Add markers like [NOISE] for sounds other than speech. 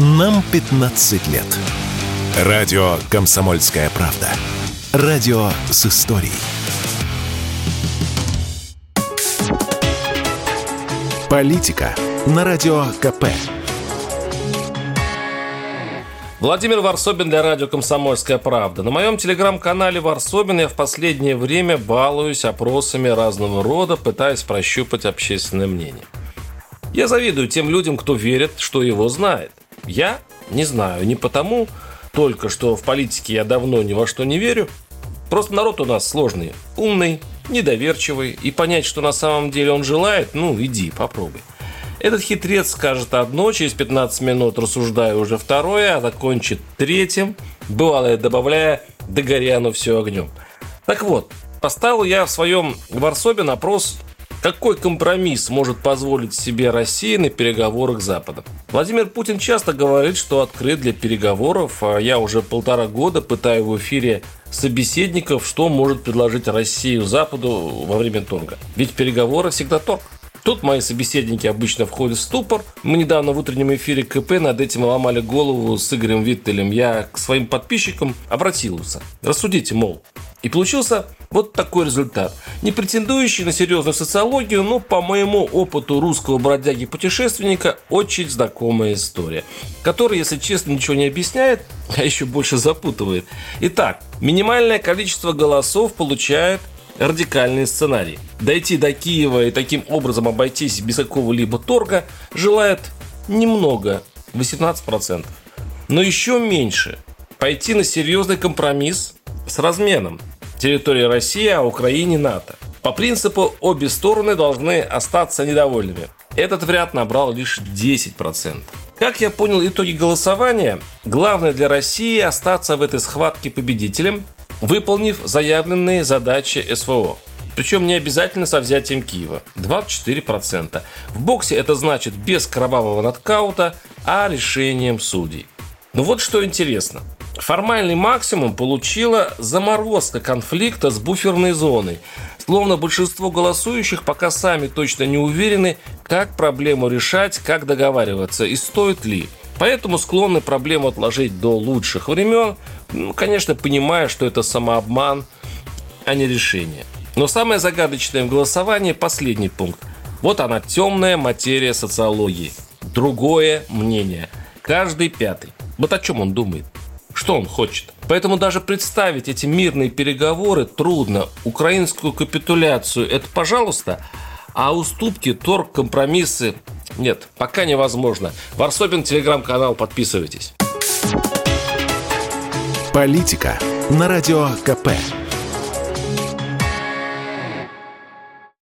Нам 15 лет. Радио «Комсомольская правда». Радио с историей. Политика на Радио КП. Владимир Варсобин для радио «Комсомольская правда». На моем телеграм-канале Варсобин я в последнее время балуюсь опросами разного рода, пытаясь прощупать общественное мнение. Я завидую тем людям, кто верит, что его знает. Я не знаю, не потому только, что в политике я давно ни во что не верю. Просто народ у нас сложный, умный, недоверчивый, и понять, что на самом деле он желает, ну, иди, попробуй. Этот хитрец скажет одно, через 15 минут рассуждая уже второе, а закончит третьим, бывало добавляя «догоряну все огнем». Так вот, поставил я в своем Варсобе опрос какой компромисс может позволить себе Россия на переговорах с Западом? Владимир Путин часто говорит, что открыт для переговоров, а я уже полтора года пытаю в эфире собеседников, что может предложить Россию Западу во время торга. Ведь переговоры всегда торг. Тут мои собеседники обычно входят в ступор. Мы недавно в утреннем эфире КП над этим ломали голову с Игорем Виттелем. Я к своим подписчикам обратился. Рассудите, мол. И получился вот такой результат. Не претендующий на серьезную социологию, но по моему опыту русского бродяги-путешественника очень знакомая история, которая, если честно, ничего не объясняет, [LAUGHS] а еще больше запутывает. Итак, минимальное количество голосов получает радикальный сценарий. Дойти до Киева и таким образом обойтись без какого-либо торга желает немного, 18%. Но еще меньше пойти на серьезный компромисс с разменом территории России, а Украине НАТО. По принципу обе стороны должны остаться недовольными. Этот вариант набрал лишь 10%. Как я понял итоги голосования, главное для России остаться в этой схватке победителем, выполнив заявленные задачи СВО. Причем не обязательно со взятием Киева. 24%. В боксе это значит без кровавого нокаута, а решением судей. Но вот что интересно. Формальный максимум получила заморозка конфликта с буферной зоной. Словно большинство голосующих пока сами точно не уверены, как проблему решать, как договариваться и стоит ли. Поэтому склонны проблему отложить до лучших времен, ну, конечно, понимая, что это самообман, а не решение. Но самое загадочное в голосовании – последний пункт. Вот она, темная материя социологии. Другое мнение. Каждый пятый. Вот о чем он думает. Что он хочет? Поэтому даже представить эти мирные переговоры трудно. Украинскую капитуляцию – это пожалуйста, а уступки, торг, компромиссы – нет, пока невозможно. Варсобин, телеграм-канал, подписывайтесь. Политика на Радио КП.